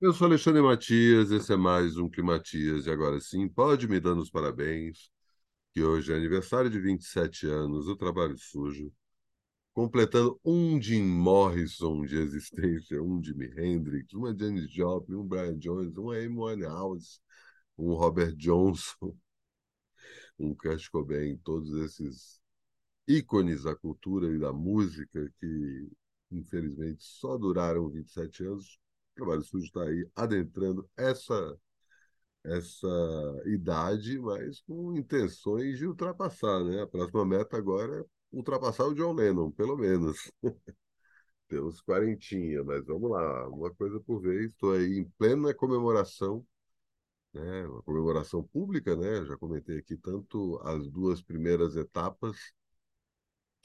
Eu sou Alexandre Matias, esse é mais um Climatias, e agora sim, pode me dando os parabéns, que hoje é aniversário de 27 anos do Trabalho Sujo, completando um Jim Morrison de existência, um Jimi Hendrix, uma Janis Joplin, um Brian Jones, um Amy Winehouse, um Robert Johnson, um Kurt Cobain, todos esses ícones da cultura e da música que, infelizmente, só duraram 27 anos. Trabalho Sujo está aí adentrando essa essa idade, mas com intenções de ultrapassar, né? A próxima meta agora é ultrapassar o John Lennon, pelo menos. Temos quarentinha, mas vamos lá, uma coisa por vez. Estou aí em plena comemoração, né? Uma comemoração pública, né? Já comentei aqui tanto as duas primeiras etapas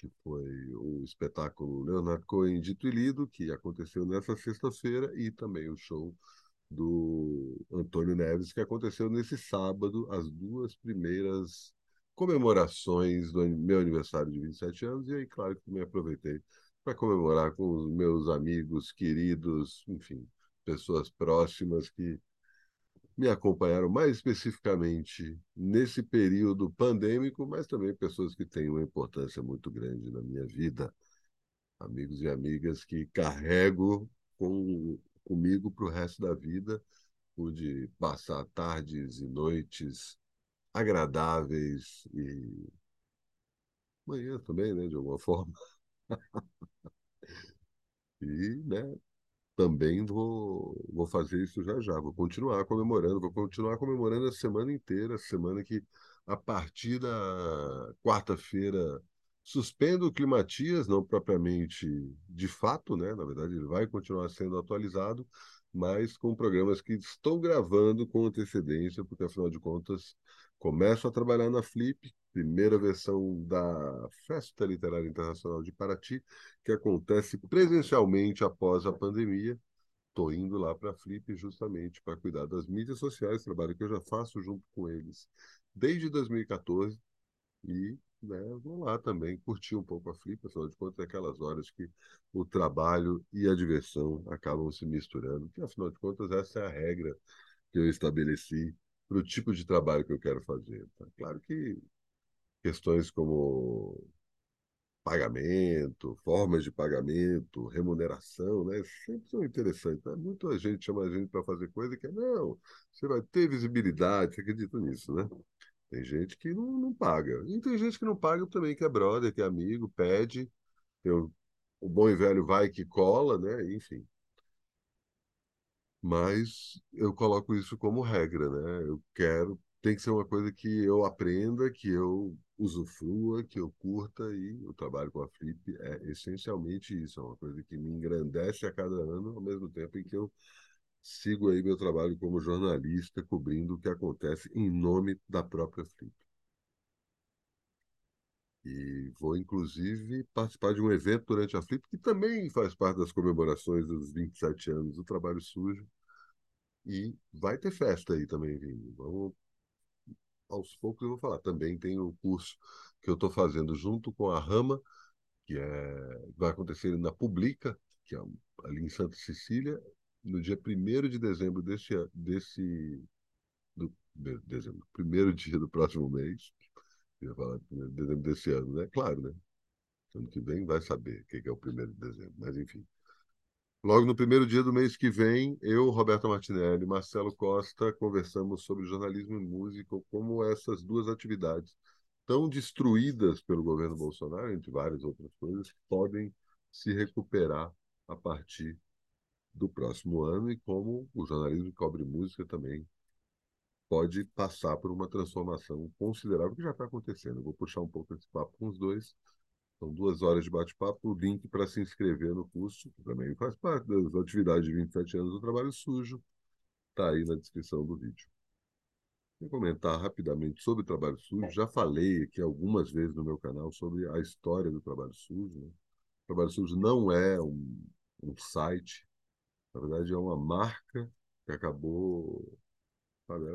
que foi o espetáculo Leonardo Cohen Dito e Lido, que aconteceu nessa sexta-feira, e também o show do Antônio Neves, que aconteceu nesse sábado, as duas primeiras comemorações do meu aniversário de 27 anos, e aí, claro, que também aproveitei para comemorar com os meus amigos, queridos, enfim, pessoas próximas que me acompanharam mais especificamente nesse período pandêmico, mas também pessoas que têm uma importância muito grande na minha vida, amigos e amigas que carrego com, comigo para o resto da vida, pude passar tardes e noites agradáveis e manhã também, né, de alguma forma. e, né, também vou, vou fazer isso já já. Vou continuar comemorando, vou continuar comemorando a semana inteira, a semana que, a partir da quarta-feira, suspendo o Climatias, não propriamente de fato, né? Na verdade, ele vai continuar sendo atualizado, mas com programas que estou gravando com antecedência, porque afinal de contas começo a trabalhar na Flip, primeira versão da Festa Literária Internacional de Paraty, que acontece presencialmente após a pandemia. Estou indo lá para a Flip justamente para cuidar das mídias sociais, trabalho que eu já faço junto com eles desde 2014 e né, vou lá também curtir um pouco a Flip, afinal de contas é aquelas horas que o trabalho e a diversão acabam se misturando, que afinal de contas essa é a regra que eu estabeleci para o tipo de trabalho que eu quero fazer. Tá? Claro que questões como pagamento, formas de pagamento, remuneração, né? Sempre são interessantes. Né? Muita gente chama a gente para fazer coisa que é, não, você vai ter visibilidade, você acredita nisso, né? Tem gente que não, não paga. E tem gente que não paga também, que é brother, que é amigo, pede. O, o bom e velho vai que cola, né? Enfim. Mas eu coloco isso como regra, né? Eu quero, tem que ser uma coisa que eu aprenda, que eu usufrua, que eu curta e o trabalho com a Flip é essencialmente isso, é uma coisa que me engrandece a cada ano, ao mesmo tempo em que eu sigo aí meu trabalho como jornalista, cobrindo o que acontece em nome da própria Flip. E vou, inclusive, participar de um evento durante a Flip, que também faz parte das comemorações dos 27 anos do Trabalho Sujo. E vai ter festa aí também, vindo. Vamos, aos poucos eu vou falar. Também tem o curso que eu estou fazendo junto com a Rama, que é, vai acontecer na Publica, que é ali em Santa Cecília, no dia 1 de dezembro desse, desse do, de, dezembro, primeiro dia do próximo mês. Ia falar de dezembro desse ano, né? Claro, né? Ano que vem vai saber o que é o primeiro de dezembro, mas enfim. Logo no primeiro dia do mês que vem, eu, Roberto Martinelli, Marcelo Costa, conversamos sobre jornalismo e música, como essas duas atividades tão destruídas pelo governo Bolsonaro, entre várias outras coisas, podem se recuperar a partir do próximo ano e como o jornalismo que cobre música também pode passar por uma transformação considerável que já está acontecendo. Eu vou puxar um pouco esse papo com os dois. São duas horas de bate-papo. O link para se inscrever no curso, que também faz parte das atividades de 27 anos do trabalho sujo, está aí na descrição do vídeo. Vou comentar rapidamente sobre o trabalho sujo. Já falei aqui algumas vezes no meu canal sobre a história do trabalho sujo. Né? O trabalho sujo não é um, um site, na verdade, é uma marca que acabou. Sabe,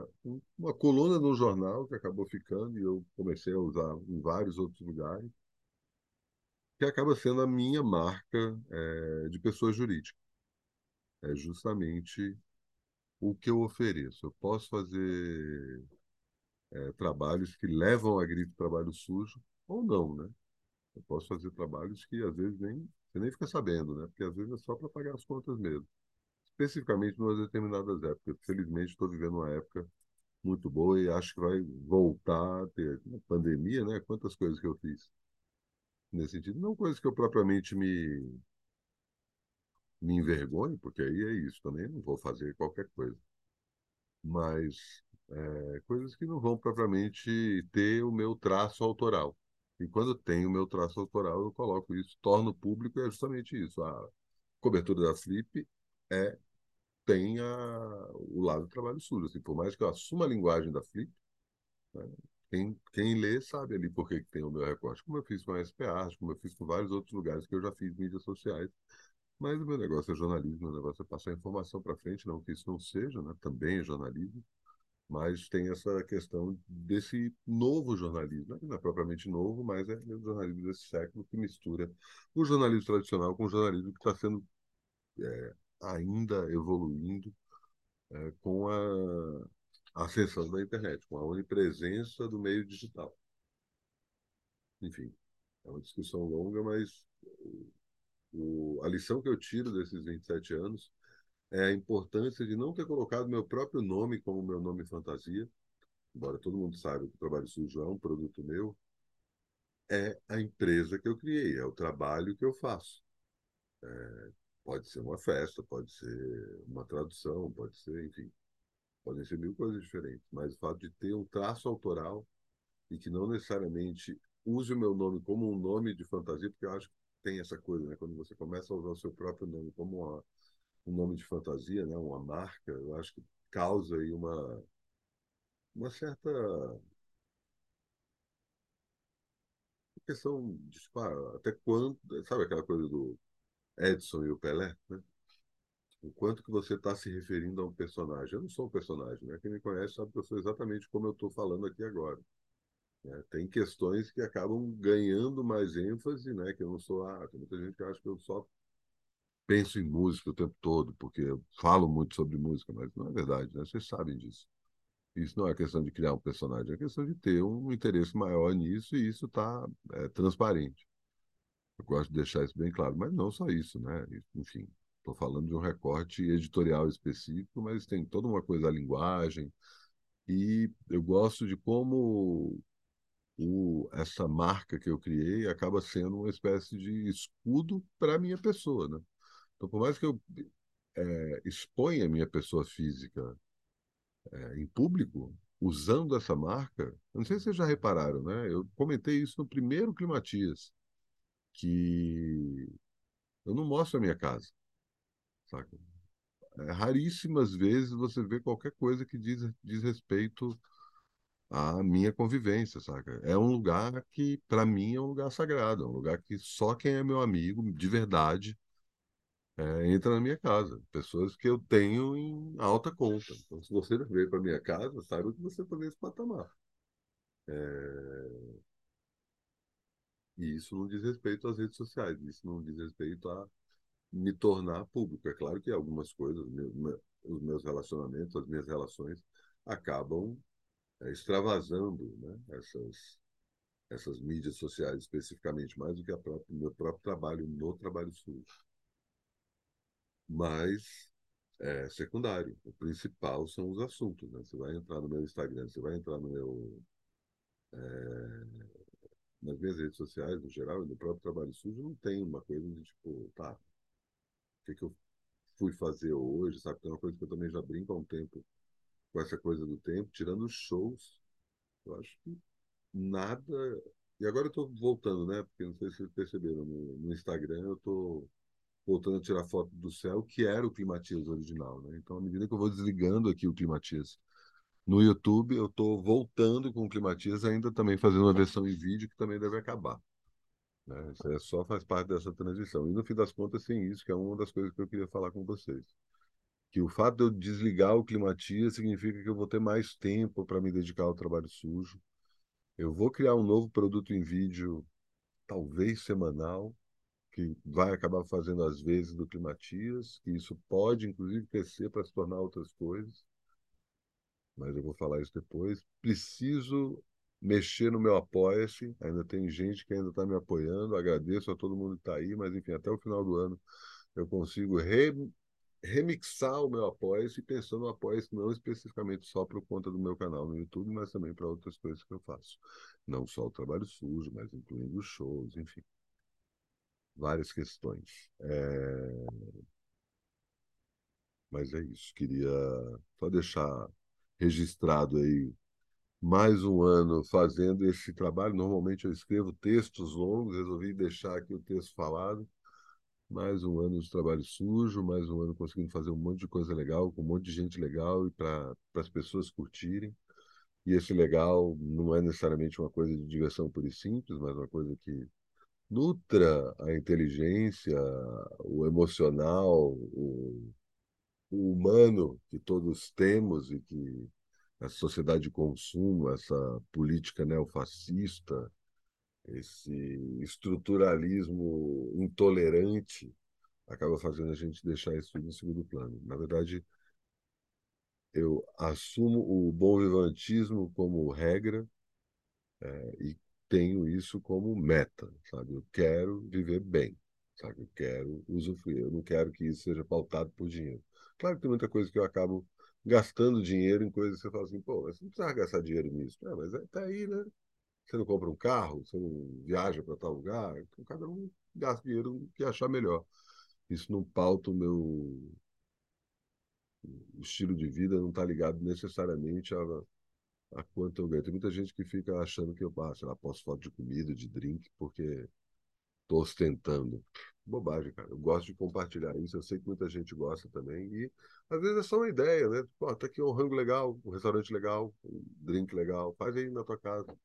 uma coluna no jornal que acabou ficando e eu comecei a usar em vários outros lugares, que acaba sendo a minha marca é, de pessoa jurídica. É justamente o que eu ofereço. Eu posso fazer é, trabalhos que levam a grife trabalho sujo ou não, né? Eu posso fazer trabalhos que às vezes nem você nem fica sabendo, né? Porque às vezes é só para pagar as contas mesmo. Especificamente em determinadas épocas. Felizmente estou vivendo uma época muito boa e acho que vai voltar a ter uma pandemia, né? Quantas coisas que eu fiz nesse sentido, não coisas que eu propriamente me me envergonhe, porque aí é isso também, não vou fazer qualquer coisa. Mas é, coisas que não vão propriamente ter o meu traço autoral. E quando tem o meu traço autoral, eu coloco isso, torno público, é justamente isso. A cobertura da Flip é, tem a, o lado do trabalho sujo. Assim, por mais que eu assuma a linguagem da Flip, né, quem, quem lê sabe ali por que, tem o meu recorte, como eu fiz com a SPA, como eu fiz com vários outros lugares que eu já fiz mídias sociais. Mas o meu negócio é jornalismo, o negócio é passar informação para frente, não que isso não seja, né? também é jornalismo mas tem essa questão desse novo jornalismo, não é propriamente novo, mas é o jornalismo desse século que mistura o jornalismo tradicional com o jornalismo que está sendo é, ainda evoluindo é, com a ascensão da internet, com a onipresença do meio digital. Enfim, é uma discussão longa, mas o, a lição que eu tiro desses 27 anos é a importância de não ter colocado meu próprio nome como meu nome fantasia, embora todo mundo saiba que o Trabalho Sujo é um produto meu, é a empresa que eu criei, é o trabalho que eu faço. É, pode ser uma festa, pode ser uma tradução, pode ser, enfim, podem ser mil coisas diferentes, mas o fato de ter um traço autoral e que não necessariamente use o meu nome como um nome de fantasia, porque eu acho que tem essa coisa, né? Quando você começa a usar o seu próprio nome como uma um nome de fantasia, né, uma marca, eu acho que causa aí uma, uma certa questão de, até quando, sabe aquela coisa do Edson e o Pelé, né? O quanto que você está se referindo a um personagem. Eu não sou um personagem, né? Quem me conhece sabe que eu sou exatamente como eu estou falando aqui agora. Né? Tem questões que acabam ganhando mais ênfase, né? Que eu não sou. Ah, tem muita gente que acha que eu só penso em música o tempo todo, porque eu falo muito sobre música, mas não é verdade, né? Vocês sabem disso. Isso não é questão de criar um personagem, é questão de ter um interesse maior nisso e isso está é, transparente. Eu gosto de deixar isso bem claro, mas não só isso, né? Enfim, estou falando de um recorte editorial específico, mas tem toda uma coisa da linguagem e eu gosto de como o, essa marca que eu criei acaba sendo uma espécie de escudo para a minha pessoa, né? Então, por mais que eu é, exponha a minha pessoa física é, em público, usando essa marca, não sei se vocês já repararam, né? Eu comentei isso no primeiro Climatias, que eu não mostro a minha casa, saca? É, raríssimas vezes você vê qualquer coisa que diz, diz respeito à minha convivência, saca? É um lugar que, para mim, é um lugar sagrado, é um lugar que só quem é meu amigo, de verdade, é, entra na minha casa. Pessoas que eu tenho em alta conta. Então, se você veio para minha casa, saiba que você está nesse patamar. É... E isso não diz respeito às redes sociais, isso não diz respeito a me tornar público. É claro que algumas coisas, os meus relacionamentos, as minhas relações, acabam é, extravasando né? essas, essas mídias sociais especificamente, mais do que o meu próprio trabalho no trabalho sujo mas é secundário. O principal são os assuntos. Né? Você vai entrar no meu Instagram, você vai entrar no meu. É, nas minhas redes sociais, no geral, e no próprio trabalho sujo, não tem uma coisa de tipo, tá, o que, que eu fui fazer hoje, sabe? Tem uma coisa que eu também já brinco há um tempo com essa coisa do tempo, tirando os shows, eu acho que nada. E agora eu estou voltando, né? Porque não sei se vocês perceberam, no, no Instagram eu estou voltando a tirar foto do céu, que era o Climatias original. Né? Então, à medida que eu vou desligando aqui o Climatias no YouTube, eu estou voltando com o Climatias, ainda também fazendo uma versão em vídeo que também deve acabar. Né? Isso é só faz parte dessa transição. E no fim das contas, tem isso, que é uma das coisas que eu queria falar com vocês. Que o fato de eu desligar o Climatias significa que eu vou ter mais tempo para me dedicar ao trabalho sujo. Eu vou criar um novo produto em vídeo, talvez semanal, que vai acabar fazendo às vezes do Climatias, que isso pode, inclusive, crescer para se tornar outras coisas, mas eu vou falar isso depois. Preciso mexer no meu apoia-se, ainda tem gente que ainda está me apoiando, agradeço a todo mundo que está aí, mas enfim, até o final do ano eu consigo re, remixar o meu apoia-se pensando no apoia-se não especificamente só por conta do meu canal no YouTube, mas também para outras coisas que eu faço. Não só o trabalho sujo, mas incluindo shows, enfim várias questões. É... Mas é isso, queria só deixar registrado aí mais um ano fazendo esse trabalho. Normalmente eu escrevo textos longos, resolvi deixar aqui o texto falado. Mais um ano de trabalho sujo, mais um ano conseguindo fazer um monte de coisa legal, com um monte de gente legal e para as pessoas curtirem. E esse legal não é necessariamente uma coisa de diversão pura e simples, mas uma coisa que nutra a inteligência, o emocional, o, o humano que todos temos e que a sociedade de consumo, essa política neofascista, esse estruturalismo intolerante, acaba fazendo a gente deixar isso em segundo plano. Na verdade, eu assumo o bom vivantismo como regra é, e tenho isso como meta, sabe? Eu quero viver bem, sabe? Eu quero usufruir. Eu não quero que isso seja pautado por dinheiro. Claro que tem muita coisa que eu acabo gastando dinheiro em coisas que você fala assim, pô, mas você não precisa gastar dinheiro nisso. É, mas é, tá aí, né? Você não compra um carro, você não viaja para tal lugar, então cada um gasta dinheiro que achar melhor. Isso não pauta o meu o estilo de vida, não está ligado necessariamente a a quanto eu ganho. Tem muita gente que fica achando que eu ah, sei lá, posto foto de comida, de drink, porque estou ostentando. Bobagem, cara. Eu gosto de compartilhar isso. Eu sei que muita gente gosta também. E às vezes é só uma ideia, né? Pô, tá aqui um rango legal, um restaurante legal, um drink legal. Faz aí na tua casa.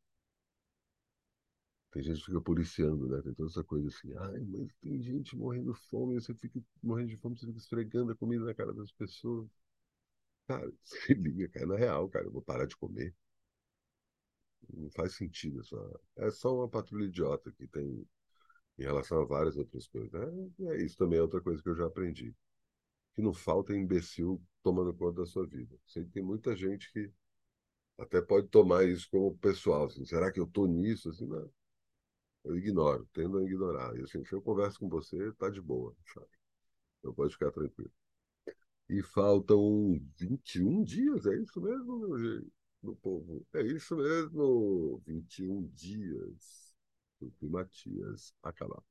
Tem gente que fica policiando, né? Tem toda essa coisa assim. Ai, mas tem gente morrendo de fome. Você fica morrendo de fome, você fica esfregando a comida na cara das pessoas. Cara, se liga, cara. Na real, cara, eu vou parar de comer. Não faz sentido. Só... É só uma patrulha idiota que tem em relação a várias outras coisas. É, é isso também é outra coisa que eu já aprendi. Que não falta imbecil tomando conta da sua vida. Sei que tem muita gente que até pode tomar isso como pessoal. Assim, Será que eu tô nisso? Assim, não. Eu ignoro, tendo a ignorar. E assim, se eu converso com você, tá de boa, sabe? Então pode ficar tranquilo. E faltam 21 dias, é isso mesmo, meu, meu povo? É isso mesmo, 21 dias do Matias acabar.